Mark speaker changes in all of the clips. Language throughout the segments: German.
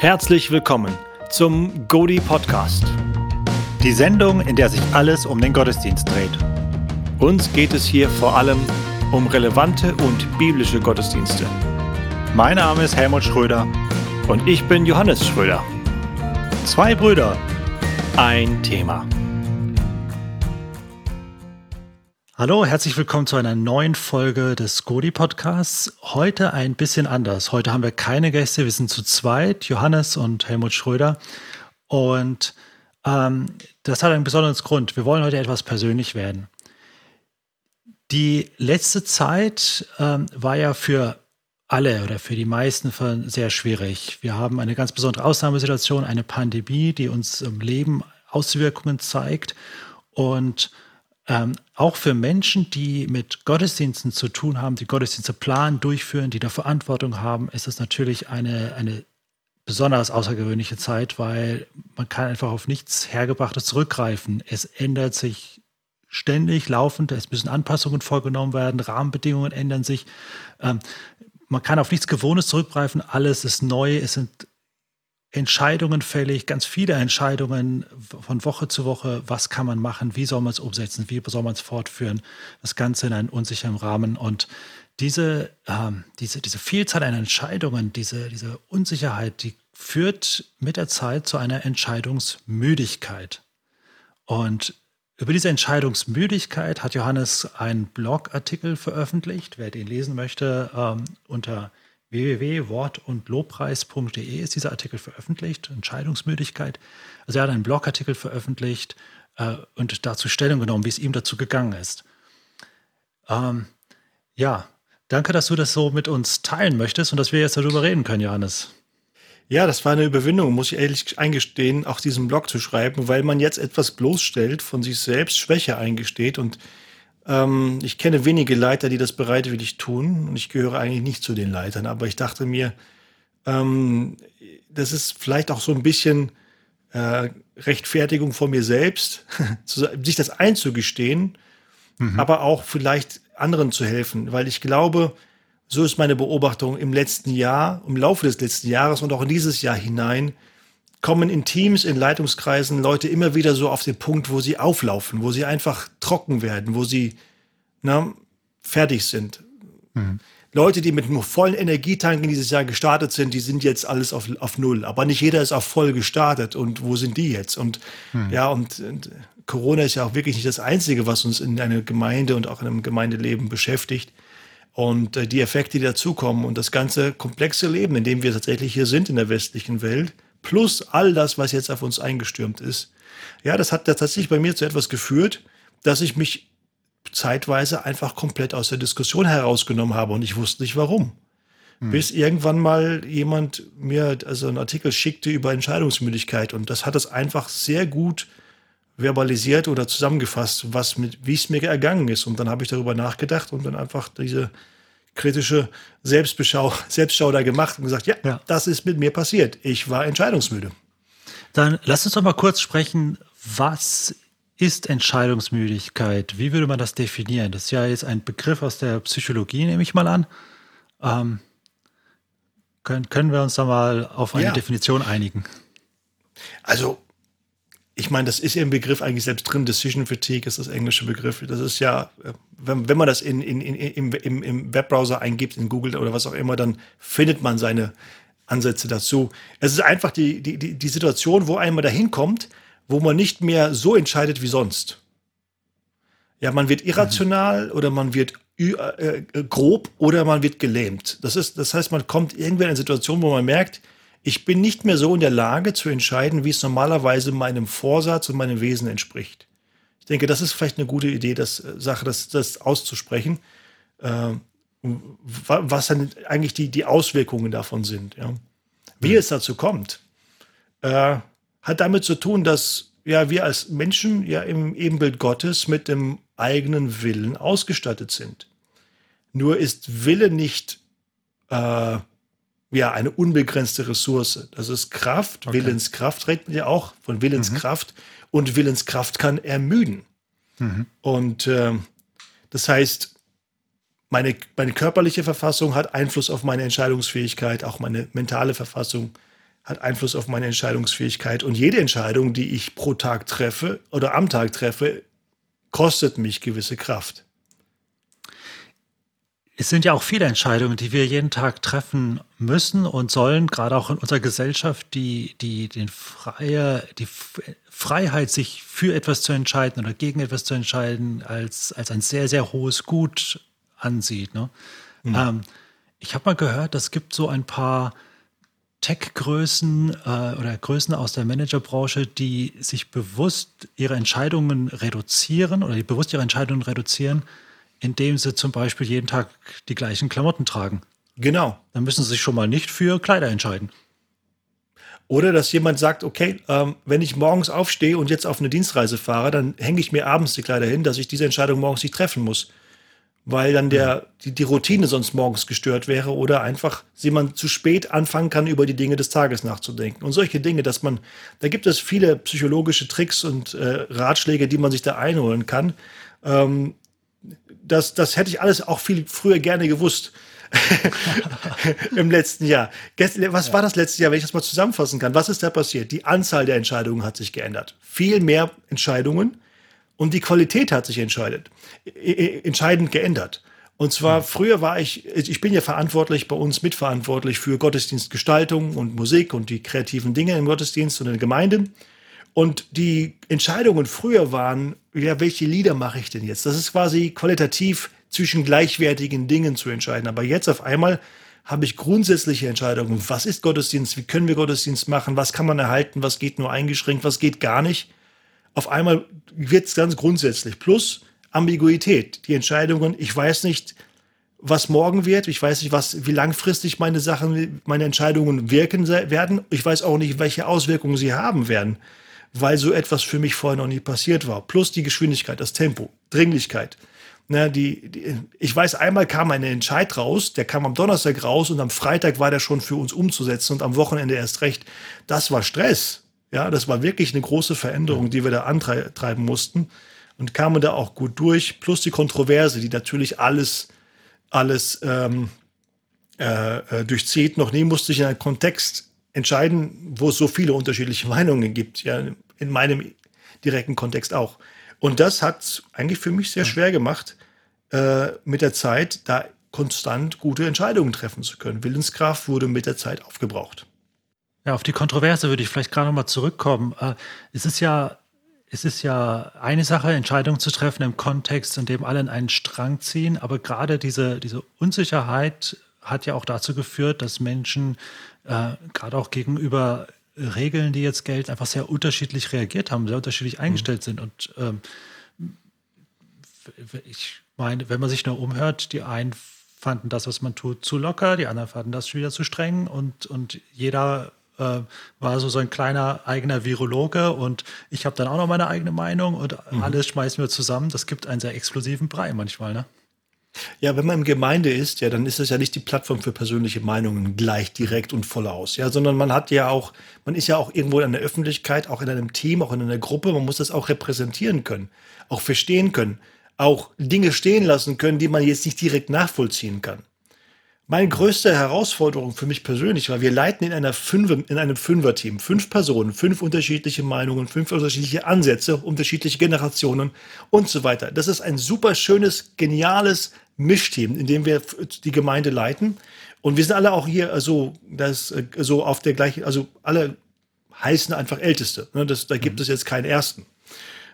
Speaker 1: Herzlich willkommen zum Godi Podcast. Die Sendung, in der sich alles um den Gottesdienst dreht. Uns geht es hier vor allem um relevante und biblische Gottesdienste. Mein Name ist Helmut Schröder und ich bin Johannes Schröder. Zwei Brüder, ein Thema. Hallo, herzlich willkommen zu einer neuen Folge des Godi Podcasts. Heute ein bisschen anders. Heute haben wir keine Gäste, wir sind zu zweit, Johannes und Helmut Schröder. Und ähm, das hat einen besonderen Grund. Wir wollen heute etwas persönlich werden. Die letzte Zeit ähm, war ja für alle oder für die meisten sehr schwierig. Wir haben eine ganz besondere Ausnahmesituation, eine Pandemie, die uns im Leben Auswirkungen zeigt. Und ähm, auch für Menschen, die mit Gottesdiensten zu tun haben, die Gottesdienste planen, durchführen, die da Verantwortung haben, ist es natürlich eine, eine besonders außergewöhnliche Zeit, weil man kann einfach auf nichts Hergebrachtes zurückgreifen. Es ändert sich ständig, laufend, es müssen Anpassungen vorgenommen werden, Rahmenbedingungen ändern sich. Ähm, man kann auf nichts Gewohntes zurückgreifen, alles ist neu, es sind Entscheidungen fällig, ganz viele Entscheidungen von Woche zu Woche. Was kann man machen? Wie soll man es umsetzen? Wie soll man es fortführen? Das Ganze in einem unsicheren Rahmen. Und diese, ähm, diese, diese Vielzahl an Entscheidungen, diese, diese Unsicherheit, die führt mit der Zeit zu einer Entscheidungsmüdigkeit. Und über diese Entscheidungsmüdigkeit hat Johannes einen Blogartikel veröffentlicht. Wer den lesen möchte, ähm, unter www.wortundlobpreis.de ist dieser Artikel veröffentlicht, Entscheidungsmüdigkeit. Also er hat einen Blogartikel veröffentlicht äh, und dazu Stellung genommen, wie es ihm dazu gegangen ist. Ähm, ja, danke, dass du das so mit uns teilen möchtest und dass wir jetzt darüber reden können, Johannes.
Speaker 2: Ja, das war eine Überwindung, muss ich ehrlich eingestehen, auch diesen Blog zu schreiben, weil man jetzt etwas bloßstellt, von sich selbst Schwäche eingesteht und ähm, ich kenne wenige Leiter, die das bereitwillig tun und ich gehöre eigentlich nicht zu den Leitern, aber ich dachte mir, ähm, das ist vielleicht auch so ein bisschen äh, Rechtfertigung von mir selbst, sich das einzugestehen, mhm. aber auch vielleicht anderen zu helfen, weil ich glaube, so ist meine Beobachtung im letzten Jahr, im Laufe des letzten Jahres und auch in dieses Jahr hinein, kommen in Teams, in Leitungskreisen Leute immer wieder so auf den Punkt, wo sie auflaufen, wo sie einfach trocken werden, wo sie na, fertig sind. Mhm. Leute, die mit einem vollen Energietank in dieses Jahr gestartet sind, die sind jetzt alles auf, auf Null. Aber nicht jeder ist auf voll gestartet. Und wo sind die jetzt? Und mhm. ja, und, und, Corona ist ja auch wirklich nicht das Einzige, was uns in einer Gemeinde und auch in einem Gemeindeleben beschäftigt. Und äh, die Effekte, die dazukommen und das ganze komplexe Leben, in dem wir tatsächlich hier sind in der westlichen Welt, plus all das, was jetzt auf uns eingestürmt ist. Ja, das hat tatsächlich bei mir zu etwas geführt, dass ich mich zeitweise einfach komplett aus der Diskussion herausgenommen habe und ich wusste nicht warum. Hm. Bis irgendwann mal jemand mir also einen Artikel schickte über Entscheidungsmüdigkeit und das hat es einfach sehr gut verbalisiert oder zusammengefasst, was mit, wie es mir ergangen ist. Und dann habe ich darüber nachgedacht und dann einfach diese kritische Selbstbeschau, Selbstschau da gemacht und gesagt, ja, ja, das ist mit mir passiert. Ich war entscheidungsmüde.
Speaker 1: Dann lass uns doch mal kurz sprechen, was ist Entscheidungsmüdigkeit? Wie würde man das definieren? Das ist ja jetzt ein Begriff aus der Psychologie, nehme ich mal an. Ähm, können, können wir uns da mal auf eine ja. Definition einigen?
Speaker 2: Also ich meine, das ist ja im Begriff eigentlich selbst drin. Decision Fatigue ist das englische Begriff. Das ist ja, äh, wenn, wenn man das in, in, in, im, im, im Webbrowser eingibt, in Google oder was auch immer, dann findet man seine Ansätze dazu. Es ist einfach die, die, die Situation, wo einmal dahin kommt, wo man nicht mehr so entscheidet wie sonst. Ja, man wird irrational mhm. oder man wird äh, äh, grob oder man wird gelähmt. Das, ist, das heißt, man kommt irgendwann in eine Situation, wo man merkt, ich bin nicht mehr so in der Lage zu entscheiden, wie es normalerweise meinem Vorsatz und meinem Wesen entspricht. Ich denke, das ist vielleicht eine gute Idee, das äh, Sache, das, das auszusprechen, äh, was dann eigentlich die, die Auswirkungen davon sind. Ja. Wie es dazu kommt, äh, hat damit zu tun, dass ja, wir als Menschen ja im Ebenbild Gottes mit dem eigenen Willen ausgestattet sind. Nur ist Wille nicht äh, ja eine unbegrenzte Ressource. Das ist Kraft, okay. Willenskraft, redet man ja auch von Willenskraft. Mhm. Und Willenskraft kann ermüden. Mhm. Und äh, das heißt, meine, meine körperliche Verfassung hat Einfluss auf meine Entscheidungsfähigkeit, auch meine mentale Verfassung hat Einfluss auf meine Entscheidungsfähigkeit. Und jede Entscheidung, die ich pro Tag treffe oder am Tag treffe, kostet mich gewisse Kraft.
Speaker 1: Es sind ja auch viele Entscheidungen, die wir jeden Tag treffen müssen und sollen, gerade auch in unserer Gesellschaft, die, die den freie, die Freiheit, sich für etwas zu entscheiden oder gegen etwas zu entscheiden, als, als ein sehr, sehr hohes Gut ansieht. Ne? Mhm. Ähm, ich habe mal gehört, es gibt so ein paar Tech-Größen äh, oder Größen aus der Managerbranche, die sich bewusst ihre Entscheidungen reduzieren oder die bewusst ihre Entscheidungen reduzieren, indem sie zum Beispiel jeden Tag die gleichen Klamotten tragen.
Speaker 2: Genau.
Speaker 1: Dann müssen sie sich schon mal nicht für Kleider entscheiden.
Speaker 2: Oder dass jemand sagt, okay, ähm, wenn ich morgens aufstehe und jetzt auf eine Dienstreise fahre, dann hänge ich mir abends die Kleider hin, dass ich diese Entscheidung morgens nicht treffen muss. Weil dann der, die, die Routine sonst morgens gestört wäre oder einfach jemand zu spät anfangen kann, über die Dinge des Tages nachzudenken. Und solche Dinge, dass man, da gibt es viele psychologische Tricks und äh, Ratschläge, die man sich da einholen kann. Ähm, das, das hätte ich alles auch viel früher gerne gewusst. Im letzten Jahr. Was ja. war das letzte Jahr, wenn ich das mal zusammenfassen kann? Was ist da passiert? Die Anzahl der Entscheidungen hat sich geändert. Viel mehr Entscheidungen und die Qualität hat sich entscheidet, entscheidend geändert. Und zwar hm. früher war ich, ich bin ja verantwortlich bei uns mitverantwortlich für Gottesdienstgestaltung und Musik und die kreativen Dinge im Gottesdienst und in der Gemeinde. Und die Entscheidungen früher waren, ja, welche Lieder mache ich denn jetzt? Das ist quasi qualitativ zwischen gleichwertigen Dingen zu entscheiden. Aber jetzt auf einmal habe ich grundsätzliche Entscheidungen. Was ist Gottesdienst? Wie können wir Gottesdienst machen? Was kann man erhalten? Was geht nur eingeschränkt? Was geht gar nicht? Auf einmal wird es ganz grundsätzlich. Plus Ambiguität. Die Entscheidungen, ich weiß nicht, was morgen wird. Ich weiß nicht, was, wie langfristig meine Sachen, meine Entscheidungen wirken werden. Ich weiß auch nicht, welche Auswirkungen sie haben werden weil so etwas für mich vorher noch nie passiert war. Plus die Geschwindigkeit, das Tempo, Dringlichkeit. Na, die, die, ich weiß, einmal kam ein Entscheid raus, der kam am Donnerstag raus und am Freitag war der schon für uns umzusetzen und am Wochenende erst recht. Das war Stress. Ja, das war wirklich eine große Veränderung, die wir da antreiben mussten und kamen da auch gut durch. Plus die Kontroverse, die natürlich alles, alles ähm, äh, äh durchzieht. Noch nie musste ich in einem Kontext entscheiden, wo es so viele unterschiedliche Meinungen gibt, ja, in meinem direkten Kontext auch. Und das hat eigentlich für mich sehr schwer gemacht, äh, mit der Zeit da konstant gute Entscheidungen treffen zu können. Willenskraft wurde mit der Zeit aufgebraucht.
Speaker 1: Ja, auf die Kontroverse würde ich vielleicht gerade noch mal zurückkommen. Äh, es ist ja es ist ja eine Sache, Entscheidungen zu treffen im Kontext, in dem alle in einen Strang ziehen, aber gerade diese, diese Unsicherheit hat ja auch dazu geführt, dass Menschen äh, gerade auch gegenüber Regeln, die jetzt gelten, einfach sehr unterschiedlich reagiert haben, sehr unterschiedlich mhm. eingestellt sind. Und ähm, ich meine, wenn man sich nur umhört, die einen fanden das, was man tut, zu locker, die anderen fanden das wieder zu streng und, und jeder äh, war so, so ein kleiner eigener Virologe und ich habe dann auch noch meine eigene Meinung und mhm. alles schmeißen wir zusammen. Das gibt einen sehr explosiven Brei manchmal, ne?
Speaker 2: Ja, wenn man im Gemeinde ist, ja, dann ist es ja nicht die Plattform für persönliche Meinungen gleich direkt und voll aus, ja, sondern man hat ja auch, man ist ja auch irgendwo in der Öffentlichkeit, auch in einem Team, auch in einer Gruppe, man muss das auch repräsentieren können, auch verstehen können, auch Dinge stehen lassen können, die man jetzt nicht direkt nachvollziehen kann. Meine größte Herausforderung für mich persönlich war, wir leiten in, einer Fünfe, in einem Fünfer-Team. Fünf Personen, fünf unterschiedliche Meinungen, fünf unterschiedliche Ansätze, unterschiedliche Generationen und so weiter. Das ist ein super schönes, geniales Mischteam, in dem wir die Gemeinde leiten. Und wir sind alle auch hier also das, äh, so auf der gleichen, also alle heißen einfach Älteste. Ne? Das, da gibt mhm. es jetzt keinen Ersten.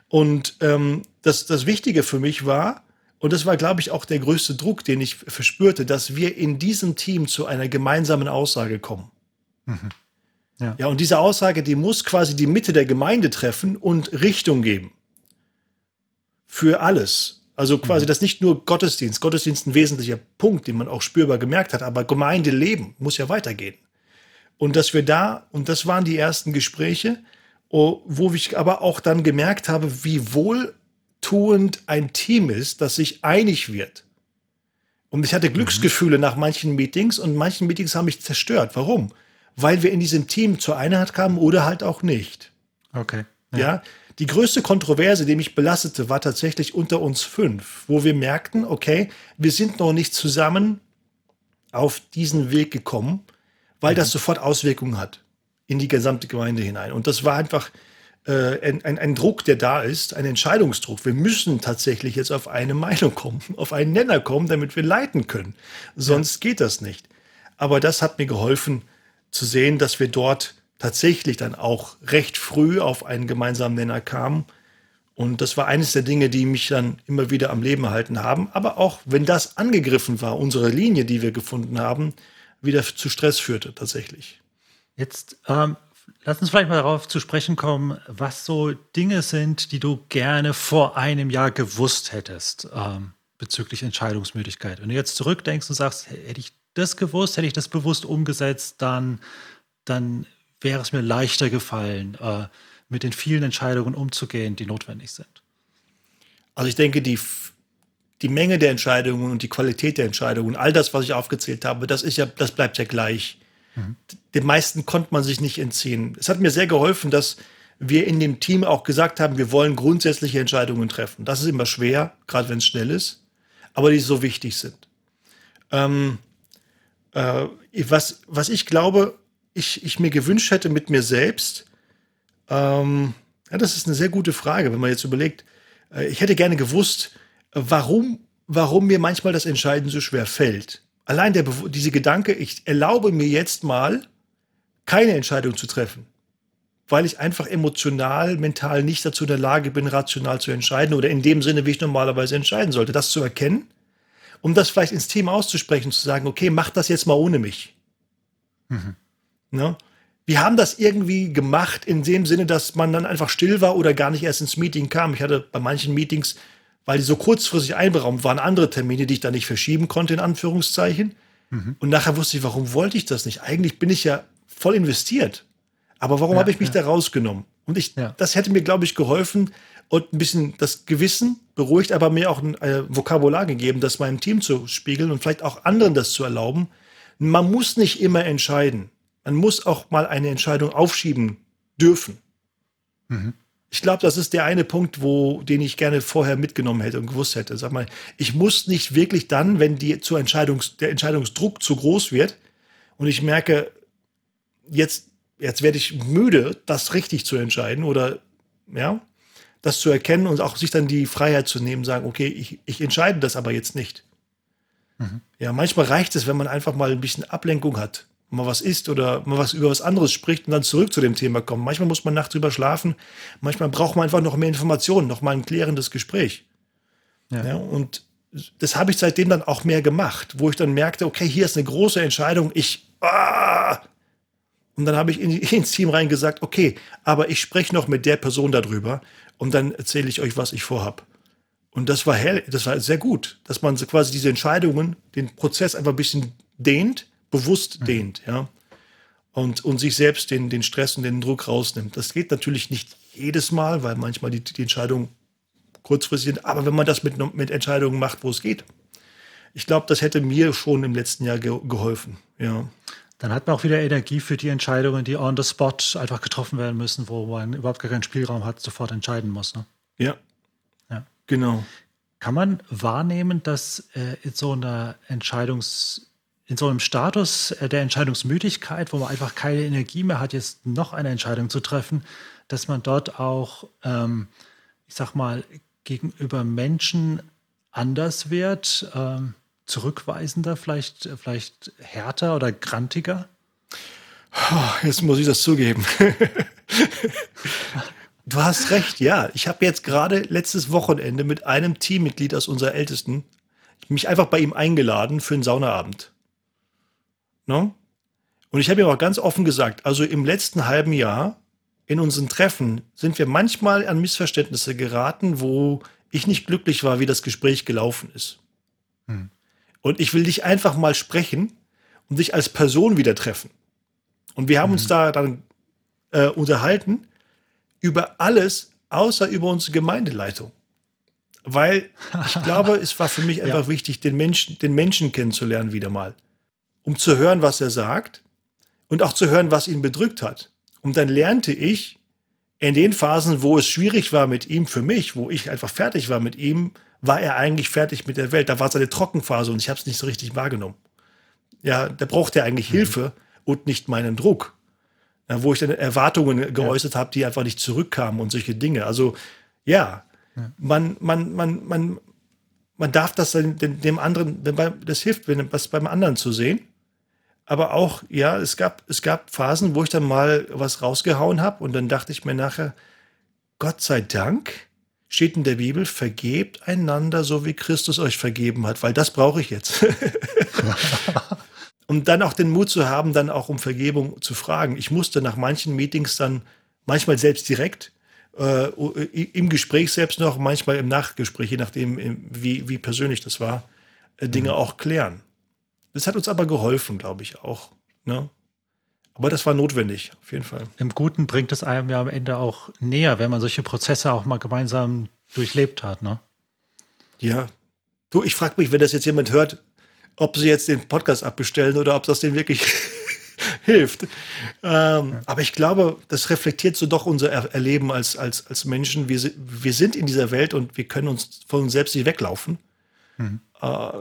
Speaker 2: Und ähm, das, das Wichtige für mich war, und das war, glaube ich, auch der größte Druck, den ich verspürte, dass wir in diesem Team zu einer gemeinsamen Aussage kommen. Mhm. Ja. ja, und diese Aussage, die muss quasi die Mitte der Gemeinde treffen und Richtung geben. Für alles. Also quasi mhm. das nicht nur Gottesdienst. Gottesdienst ein wesentlicher Punkt, den man auch spürbar gemerkt hat, aber Gemeindeleben muss ja weitergehen. Und dass wir da, und das waren die ersten Gespräche, oh, wo ich aber auch dann gemerkt habe, wie wohl tuend ein Team ist, das sich einig wird. Und ich hatte Glücksgefühle mhm. nach manchen Meetings und manchen Meetings haben mich zerstört. Warum? Weil wir in diesem Team zur Einheit kamen oder halt auch nicht.
Speaker 1: Okay.
Speaker 2: Ja. ja. Die größte Kontroverse, die mich belastete, war tatsächlich unter uns fünf, wo wir merkten, okay, wir sind noch nicht zusammen auf diesen Weg gekommen, weil mhm. das sofort Auswirkungen hat. in die gesamte Gemeinde hinein. Und das war einfach äh, ein, ein, ein, Druck, der da ist, ein Entscheidungsdruck. Wir müssen tatsächlich jetzt auf eine Meinung kommen, auf einen Nenner kommen, damit wir leiten können. Sonst ja. geht das nicht. Aber das hat mir geholfen zu sehen, dass wir dort tatsächlich dann auch recht früh auf einen gemeinsamen Nenner kamen. Und das war eines der Dinge, die mich dann immer wieder am Leben erhalten haben. Aber auch wenn das angegriffen war, unsere Linie, die wir gefunden haben, wieder zu Stress führte tatsächlich.
Speaker 1: Jetzt ähm, lass uns vielleicht mal darauf zu sprechen kommen, was so Dinge sind, die du gerne vor einem Jahr gewusst hättest ähm, bezüglich Entscheidungsmüdigkeit. Wenn du jetzt zurückdenkst und sagst, hätte ich das gewusst, hätte ich das bewusst umgesetzt, dann, dann wäre es mir leichter gefallen, äh, mit den vielen Entscheidungen umzugehen, die notwendig sind.
Speaker 2: Also ich denke, die, die Menge der Entscheidungen und die Qualität der Entscheidungen, all das, was ich aufgezählt habe, das ist ja, das bleibt ja gleich. Dem meisten konnte man sich nicht entziehen. Es hat mir sehr geholfen, dass wir in dem Team auch gesagt haben, wir wollen grundsätzliche Entscheidungen treffen. Das ist immer schwer, gerade wenn es schnell ist, aber die so wichtig sind. Ähm, äh, was, was ich glaube, ich, ich mir gewünscht hätte mit mir selbst, ähm, ja, das ist eine sehr gute Frage, wenn man jetzt überlegt, äh, ich hätte gerne gewusst, warum, warum mir manchmal das Entscheiden so schwer fällt. Allein der, diese Gedanke, ich erlaube mir jetzt mal, keine Entscheidung zu treffen, weil ich einfach emotional, mental nicht dazu in der Lage bin, rational zu entscheiden oder in dem Sinne, wie ich normalerweise entscheiden sollte. Das zu erkennen, um das vielleicht ins Team auszusprechen, zu sagen, okay, mach das jetzt mal ohne mich. Mhm. Ne? Wir haben das irgendwie gemacht in dem Sinne, dass man dann einfach still war oder gar nicht erst ins Meeting kam. Ich hatte bei manchen Meetings, weil die so kurzfristig einberaumt waren, andere Termine, die ich da nicht verschieben konnte, in Anführungszeichen. Mhm. Und nachher wusste ich, warum wollte ich das nicht? Eigentlich bin ich ja voll investiert. Aber warum ja, habe ich mich ja. da rausgenommen? Und ich, ja. das hätte mir, glaube ich, geholfen und ein bisschen das Gewissen beruhigt, aber mir auch ein äh, Vokabular gegeben, das meinem Team zu spiegeln und vielleicht auch anderen das zu erlauben. Man muss nicht immer entscheiden man muss auch mal eine Entscheidung aufschieben dürfen. Mhm. Ich glaube, das ist der eine Punkt, wo, den ich gerne vorher mitgenommen hätte und gewusst hätte. Sag mal, ich muss nicht wirklich dann, wenn die zur Entscheidungs, der Entscheidungsdruck zu groß wird und ich merke, jetzt, jetzt werde ich müde, das richtig zu entscheiden oder, ja, das zu erkennen und auch sich dann die Freiheit zu nehmen, sagen, okay, ich, ich entscheide das aber jetzt nicht. Mhm. Ja, manchmal reicht es, wenn man einfach mal ein bisschen Ablenkung hat mal was isst oder mal was über was anderes spricht und dann zurück zu dem Thema kommt. Manchmal muss man nachts drüber schlafen, manchmal braucht man einfach noch mehr Informationen, noch mal ein klärendes Gespräch. Ja. ja und das habe ich seitdem dann auch mehr gemacht, wo ich dann merkte, okay, hier ist eine große Entscheidung, ich ah! und dann habe ich in, ins Team reingesagt, okay, aber ich spreche noch mit der Person darüber und dann erzähle ich euch, was ich vorhab. Und das war hell, das war sehr gut, dass man quasi diese Entscheidungen, den Prozess einfach ein bisschen dehnt bewusst mhm. dehnt, ja. Und, und sich selbst den, den Stress und den Druck rausnimmt. Das geht natürlich nicht jedes Mal, weil manchmal die, die Entscheidungen kurzfristig sind. Aber wenn man das mit, mit Entscheidungen macht, wo es geht, ich glaube, das hätte mir schon im letzten Jahr ge geholfen, ja.
Speaker 1: Dann hat man auch wieder Energie für die Entscheidungen, die on the spot einfach getroffen werden müssen, wo man überhaupt gar keinen Spielraum hat, sofort entscheiden muss. Ne?
Speaker 2: Ja. ja. Genau.
Speaker 1: Kann man wahrnehmen, dass äh, in so einer Entscheidungs- in so einem Status äh, der Entscheidungsmüdigkeit, wo man einfach keine Energie mehr hat, jetzt noch eine Entscheidung zu treffen, dass man dort auch, ähm, ich sag mal, gegenüber Menschen anders wird, ähm, zurückweisender, vielleicht, vielleicht härter oder grantiger?
Speaker 2: Jetzt muss ich das zugeben. du hast recht, ja. Ich habe jetzt gerade letztes Wochenende mit einem Teammitglied aus unserer Ältesten mich einfach bei ihm eingeladen für einen Saunaabend. Ne? Und ich habe ihm auch ganz offen gesagt, also im letzten halben Jahr in unseren Treffen sind wir manchmal an Missverständnisse geraten, wo ich nicht glücklich war, wie das Gespräch gelaufen ist. Hm. Und ich will dich einfach mal sprechen und dich als Person wieder treffen. Und wir haben hm. uns da dann äh, unterhalten über alles, außer über unsere Gemeindeleitung. Weil ich glaube, es war für mich einfach ja. wichtig, den Menschen, den Menschen kennenzulernen wieder mal um zu hören, was er sagt und auch zu hören, was ihn bedrückt hat. Und dann lernte ich in den Phasen, wo es schwierig war mit ihm für mich, wo ich einfach fertig war mit ihm, war er eigentlich fertig mit der Welt. Da war seine Trockenphase und ich habe es nicht so richtig wahrgenommen. Ja, da braucht er eigentlich mhm. Hilfe und nicht meinen Druck. Ja, wo ich dann Erwartungen geäußert ja. habe, die einfach nicht zurückkamen und solche Dinge. Also ja, ja. Man, man, man, man, man darf das dann dem anderen, das hilft, wenn was beim anderen zu sehen. Aber auch, ja, es gab, es gab Phasen, wo ich dann mal was rausgehauen habe und dann dachte ich mir nachher, Gott sei Dank steht in der Bibel, vergebt einander, so wie Christus euch vergeben hat, weil das brauche ich jetzt. und dann auch den Mut zu haben, dann auch um Vergebung zu fragen. Ich musste nach manchen Meetings dann manchmal selbst direkt äh, im Gespräch selbst noch, manchmal im Nachgespräch, je nachdem, wie, wie persönlich das war, äh, Dinge mhm. auch klären. Das hat uns aber geholfen, glaube ich auch. Ne? Aber das war notwendig, auf jeden Fall.
Speaker 1: Im Guten bringt es einem ja am Ende auch näher, wenn man solche Prozesse auch mal gemeinsam durchlebt hat, ne?
Speaker 2: Ja. Du, ich frage mich, wenn das jetzt jemand hört, ob sie jetzt den Podcast abbestellen oder ob das denen wirklich hilft. Ähm, ja. Aber ich glaube, das reflektiert so doch unser Erleben als, als, als Menschen. Wir, wir sind in dieser Welt und wir können uns von uns selbst nicht weglaufen. Mhm. Äh,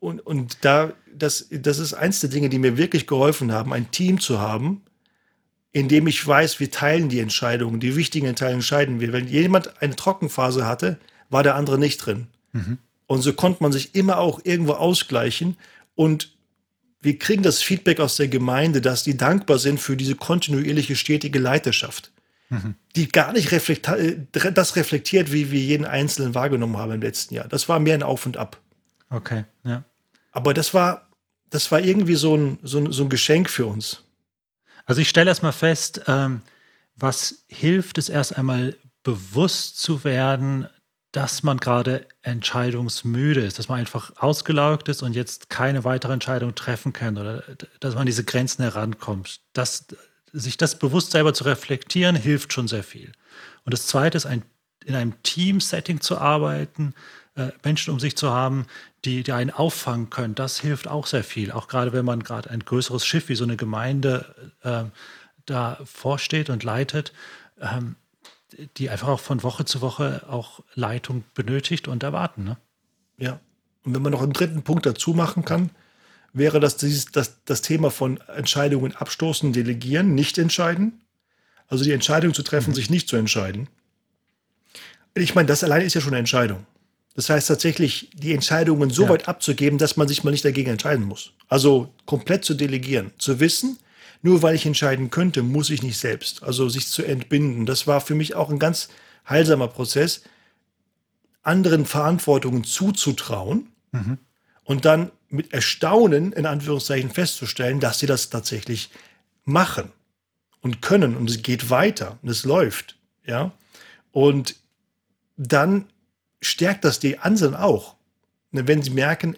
Speaker 2: und, und da, das, das ist eins der Dinge, die mir wirklich geholfen haben, ein Team zu haben, in dem ich weiß, wir teilen die Entscheidungen, die wichtigen Entscheidungen entscheiden wir. Wenn jemand eine Trockenphase hatte, war der andere nicht drin. Mhm. Und so konnte man sich immer auch irgendwo ausgleichen. Und wir kriegen das Feedback aus der Gemeinde, dass die dankbar sind für diese kontinuierliche, stetige Leiterschaft, mhm. die gar nicht reflekti äh, das reflektiert, wie wir jeden Einzelnen wahrgenommen haben im letzten Jahr. Das war mehr ein Auf und Ab.
Speaker 1: Okay, ja.
Speaker 2: Aber das war, das war irgendwie so ein, so ein, so ein Geschenk für uns.
Speaker 1: Also ich stelle erstmal fest, ähm, was hilft es erst einmal bewusst zu werden, dass man gerade entscheidungsmüde ist, dass man einfach ausgelaugt ist und jetzt keine weitere Entscheidung treffen kann oder dass man diese Grenzen herankommt. Das, sich das bewusst selber zu reflektieren, hilft schon sehr viel. Und das Zweite ist, ein, in einem Team-Setting zu arbeiten, äh, Menschen um sich zu haben, die, die einen auffangen können, das hilft auch sehr viel. Auch gerade wenn man gerade ein größeres Schiff wie so eine Gemeinde äh, da vorsteht und leitet, ähm, die einfach auch von Woche zu Woche auch Leitung benötigt und erwarten. Ne?
Speaker 2: Ja. Und wenn man noch einen dritten Punkt dazu machen kann, wäre das, dieses, das, das Thema von Entscheidungen abstoßen, delegieren, nicht entscheiden. Also die Entscheidung zu treffen, mhm. sich nicht zu entscheiden. Ich meine, das allein ist ja schon eine Entscheidung. Das heißt tatsächlich, die Entscheidungen so ja. weit abzugeben, dass man sich mal nicht dagegen entscheiden muss. Also komplett zu delegieren. Zu wissen, nur weil ich entscheiden könnte, muss ich nicht selbst. Also sich zu entbinden. Das war für mich auch ein ganz heilsamer Prozess, anderen Verantwortungen zuzutrauen mhm. und dann mit Erstaunen in Anführungszeichen festzustellen, dass sie das tatsächlich machen und können und es geht weiter und es läuft, ja. Und dann stärkt das die anderen auch. Ne, wenn sie merken,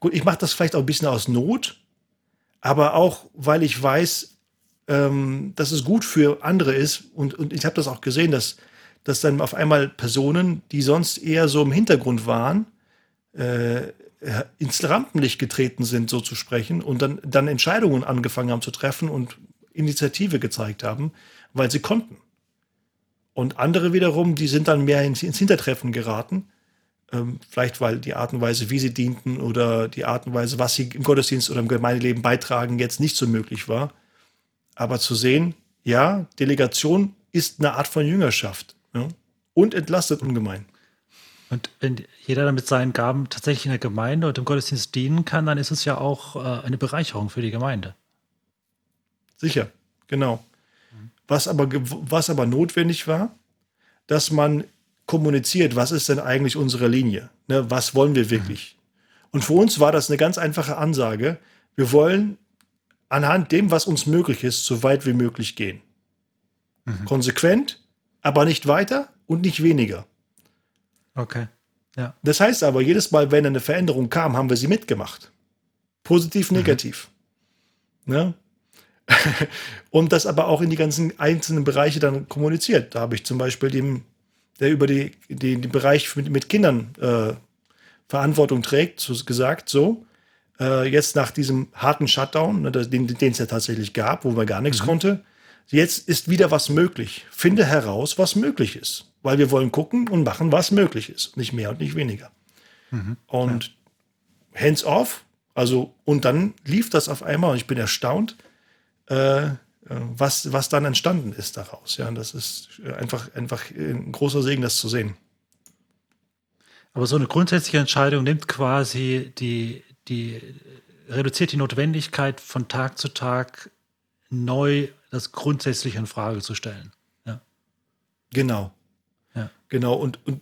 Speaker 2: gut, ich mache das vielleicht auch ein bisschen aus Not, aber auch, weil ich weiß, ähm, dass es gut für andere ist. Und, und ich habe das auch gesehen, dass, dass dann auf einmal Personen, die sonst eher so im Hintergrund waren, äh, ins Rampenlicht getreten sind, so zu sprechen, und dann, dann Entscheidungen angefangen haben zu treffen und Initiative gezeigt haben, weil sie konnten. Und andere wiederum, die sind dann mehr ins, ins Hintertreffen geraten. Ähm, vielleicht weil die Art und Weise, wie sie dienten oder die Art und Weise, was sie im Gottesdienst oder im Gemeindeleben beitragen, jetzt nicht so möglich war. Aber zu sehen, ja, Delegation ist eine Art von Jüngerschaft ja, und entlastet ungemein.
Speaker 1: Und wenn jeder dann mit seinen Gaben tatsächlich in der Gemeinde und im Gottesdienst dienen kann, dann ist es ja auch äh, eine Bereicherung für die Gemeinde.
Speaker 2: Sicher, genau. Was aber, was aber notwendig war, dass man kommuniziert, was ist denn eigentlich unsere Linie? Ne, was wollen wir wirklich? Und für uns war das eine ganz einfache Ansage. Wir wollen anhand dem, was uns möglich ist, so weit wie möglich gehen. Mhm. Konsequent, aber nicht weiter und nicht weniger.
Speaker 1: Okay. Ja.
Speaker 2: Das heißt aber, jedes Mal, wenn eine Veränderung kam, haben wir sie mitgemacht. Positiv, mhm. negativ. Mhm. Ne? und das aber auch in die ganzen einzelnen Bereiche dann kommuniziert. Da habe ich zum Beispiel dem, der über die, die, den Bereich mit, mit Kindern äh, Verantwortung trägt, so gesagt, so, äh, jetzt nach diesem harten Shutdown, ne, den, es ja tatsächlich gab, wo man gar nichts mhm. konnte, jetzt ist wieder was möglich. Finde heraus, was möglich ist. Weil wir wollen gucken und machen, was möglich ist. Nicht mehr und nicht weniger. Mhm. Und hands off, also, und dann lief das auf einmal und ich bin erstaunt, äh, was, was dann entstanden ist daraus. Ja, das ist einfach, einfach ein großer Segen, das zu sehen.
Speaker 1: Aber so eine grundsätzliche Entscheidung nimmt quasi die, die reduziert die Notwendigkeit von Tag zu Tag neu das grundsätzlich in Frage zu stellen. Ja.
Speaker 2: Genau. Ja. Genau. Und, und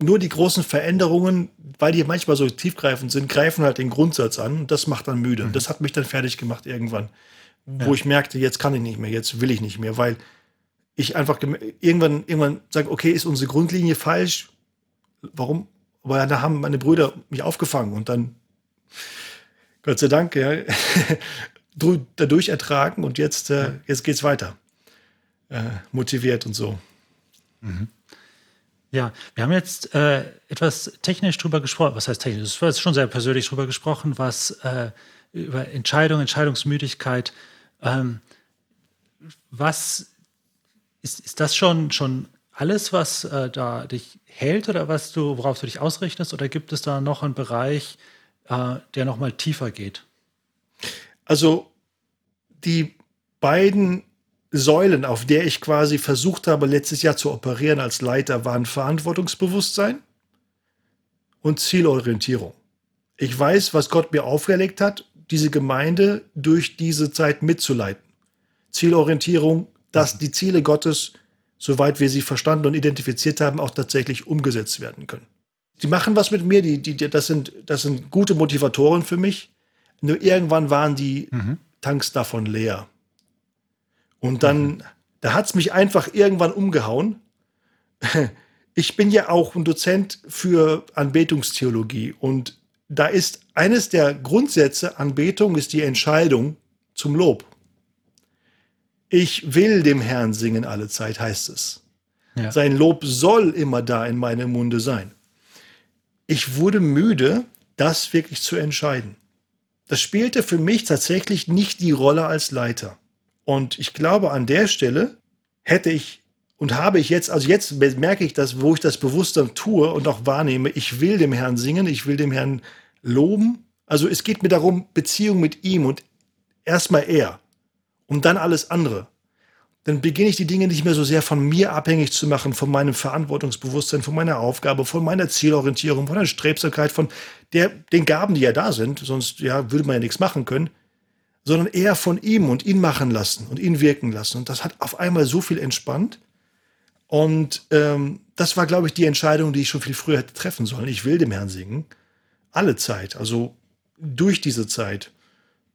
Speaker 2: nur die großen Veränderungen, weil die manchmal so tiefgreifend sind, greifen halt den Grundsatz an und das macht dann müde. Mhm. Das hat mich dann fertig gemacht irgendwann, wo ja. ich merkte, jetzt kann ich nicht mehr, jetzt will ich nicht mehr, weil ich einfach irgendwann, irgendwann sage, okay, ist unsere Grundlinie falsch? Warum? Aber da haben meine Brüder mich aufgefangen und dann, Gott sei Dank, ja, dadurch ertragen und jetzt, äh, jetzt geht's weiter. Äh, motiviert und so.
Speaker 1: Mhm. Ja, wir haben jetzt äh, etwas technisch drüber gesprochen. Was heißt technisch? Es war schon sehr persönlich drüber gesprochen, was äh, über Entscheidung, Entscheidungsmüdigkeit. Ähm, was ist, ist das schon, schon alles, was äh, da dich hält oder was du, worauf du dich ausrichtest? Oder gibt es da noch einen Bereich, äh, der noch mal tiefer geht?
Speaker 2: Also die beiden Säulen, auf der ich quasi versucht habe, letztes Jahr zu operieren als Leiter, waren Verantwortungsbewusstsein und Zielorientierung. Ich weiß, was Gott mir auferlegt hat, diese Gemeinde durch diese Zeit mitzuleiten. Zielorientierung, dass die Ziele Gottes, soweit wir sie verstanden und identifiziert haben, auch tatsächlich umgesetzt werden können. Die machen was mit mir, die, die, das, sind, das sind gute Motivatoren für mich. Nur irgendwann waren die mhm. Tanks davon leer. Und dann, mhm. da hat es mich einfach irgendwann umgehauen. Ich bin ja auch ein Dozent für Anbetungstheologie und da ist eines der Grundsätze Anbetung ist die Entscheidung zum Lob. Ich will dem Herrn singen alle Zeit, heißt es. Ja. Sein Lob soll immer da in meinem Munde sein. Ich wurde müde, das wirklich zu entscheiden. Das spielte für mich tatsächlich nicht die Rolle als Leiter. Und ich glaube, an der Stelle hätte ich und habe ich jetzt, also jetzt merke ich das, wo ich das bewusster tue und auch wahrnehme, ich will dem Herrn singen, ich will dem Herrn loben. Also es geht mir darum, Beziehung mit ihm und erstmal er und dann alles andere. Dann beginne ich die Dinge nicht mehr so sehr von mir abhängig zu machen, von meinem Verantwortungsbewusstsein, von meiner Aufgabe, von meiner Zielorientierung, von der Strebsamkeit, von der, den Gaben, die ja da sind, sonst ja, würde man ja nichts machen können sondern eher von ihm und ihn machen lassen und ihn wirken lassen. Und das hat auf einmal so viel entspannt. Und ähm, das war, glaube ich, die Entscheidung, die ich schon viel früher hätte treffen sollen. Ich will dem Herrn singen. Alle Zeit, also durch diese Zeit.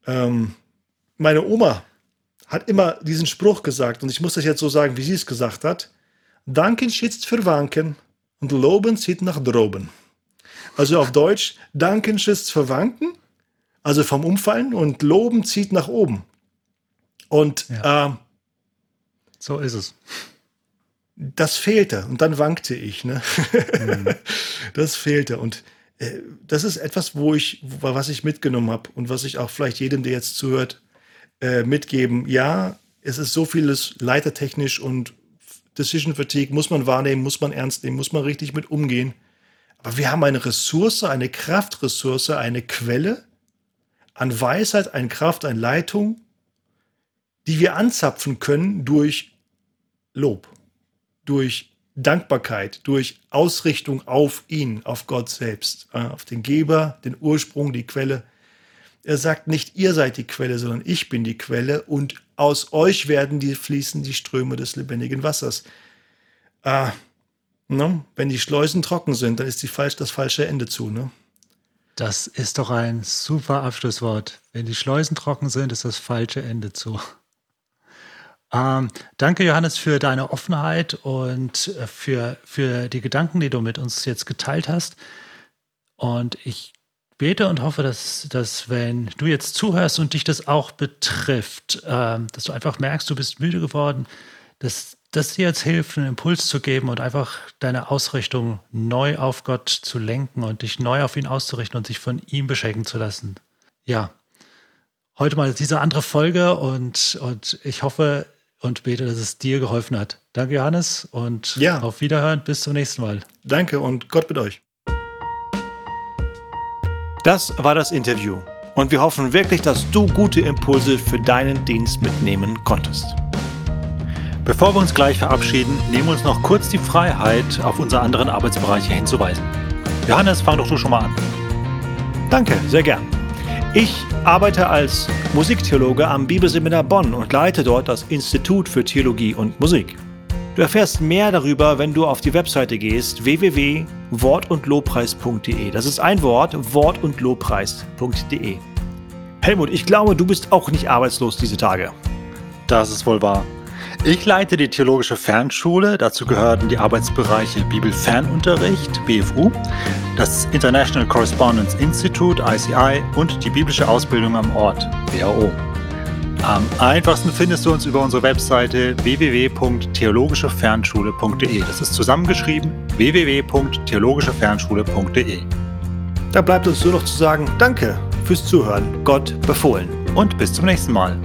Speaker 2: Ähm, meine Oma hat immer diesen Spruch gesagt, und ich muss das jetzt so sagen, wie sie es gesagt hat. Danken schützt für Wanken und Loben zieht nach droben. Also auf Deutsch, Danken schützt für Wanken also vom Umfallen und Loben zieht nach oben. Und ja. äh,
Speaker 1: so ist es.
Speaker 2: Das fehlte und dann wankte ich. Ne? Mhm. Das fehlte und äh, das ist etwas, wo ich, was ich mitgenommen habe und was ich auch vielleicht jedem, der jetzt zuhört, äh, mitgeben. Ja, es ist so vieles leitertechnisch und Decision Fatigue muss man wahrnehmen, muss man ernst nehmen, muss man richtig mit umgehen. Aber wir haben eine Ressource, eine Kraftressource, eine Quelle, an Weisheit, an Kraft, an Leitung, die wir anzapfen können durch Lob, durch Dankbarkeit, durch Ausrichtung auf ihn, auf Gott selbst, äh, auf den Geber, den Ursprung, die Quelle. Er sagt nicht, ihr seid die Quelle, sondern ich bin die Quelle und aus euch werden die fließen die Ströme des lebendigen Wassers. Äh, ne? Wenn die Schleusen trocken sind, dann ist die falsch, das falsche Ende zu. Ne?
Speaker 1: Das ist doch ein super Abschlusswort. Wenn die Schleusen trocken sind, ist das falsche Ende zu. Ähm, danke, Johannes, für deine Offenheit und äh, für, für die Gedanken, die du mit uns jetzt geteilt hast. Und ich bete und hoffe, dass, dass wenn du jetzt zuhörst und dich das auch betrifft, ähm, dass du einfach merkst, du bist müde geworden, dass das dir jetzt hilft, einen Impuls zu geben und einfach deine Ausrichtung neu auf Gott zu lenken und dich neu auf ihn auszurichten und sich von ihm beschenken zu lassen. Ja, heute mal diese andere Folge und, und ich hoffe und bete, dass es dir geholfen hat. Danke, Johannes, und ja. auf Wiederhören. Bis zum nächsten Mal.
Speaker 2: Danke und Gott mit euch. Das war das Interview. Und wir hoffen wirklich, dass du gute Impulse für deinen Dienst mitnehmen konntest.
Speaker 1: Bevor wir uns gleich verabschieden, nehmen wir uns noch kurz die Freiheit, auf unsere anderen Arbeitsbereiche hinzuweisen. Johannes, fang doch du schon mal an.
Speaker 2: Danke, sehr gern. Ich arbeite als Musiktheologe am Bibelseminar Bonn und leite dort das Institut für Theologie und Musik. Du erfährst mehr darüber, wenn du auf die Webseite gehst www.wortundlobpreis.de. Das ist ein Wort, wortundlobpreis.de. Helmut, ich glaube, du bist auch nicht arbeitslos diese Tage.
Speaker 1: Das ist wohl wahr. Ich leite die Theologische Fernschule. Dazu gehören die Arbeitsbereiche Bibelfernunterricht, BFU, das International Correspondence Institute, ICI und die biblische Ausbildung am Ort, WHO. Am einfachsten findest du uns über unsere Webseite www.theologischefernschule.de. Das ist zusammengeschrieben www.theologischefernschule.de.
Speaker 2: Da bleibt uns nur noch zu sagen, danke fürs Zuhören. Gott befohlen.
Speaker 1: Und bis zum nächsten Mal.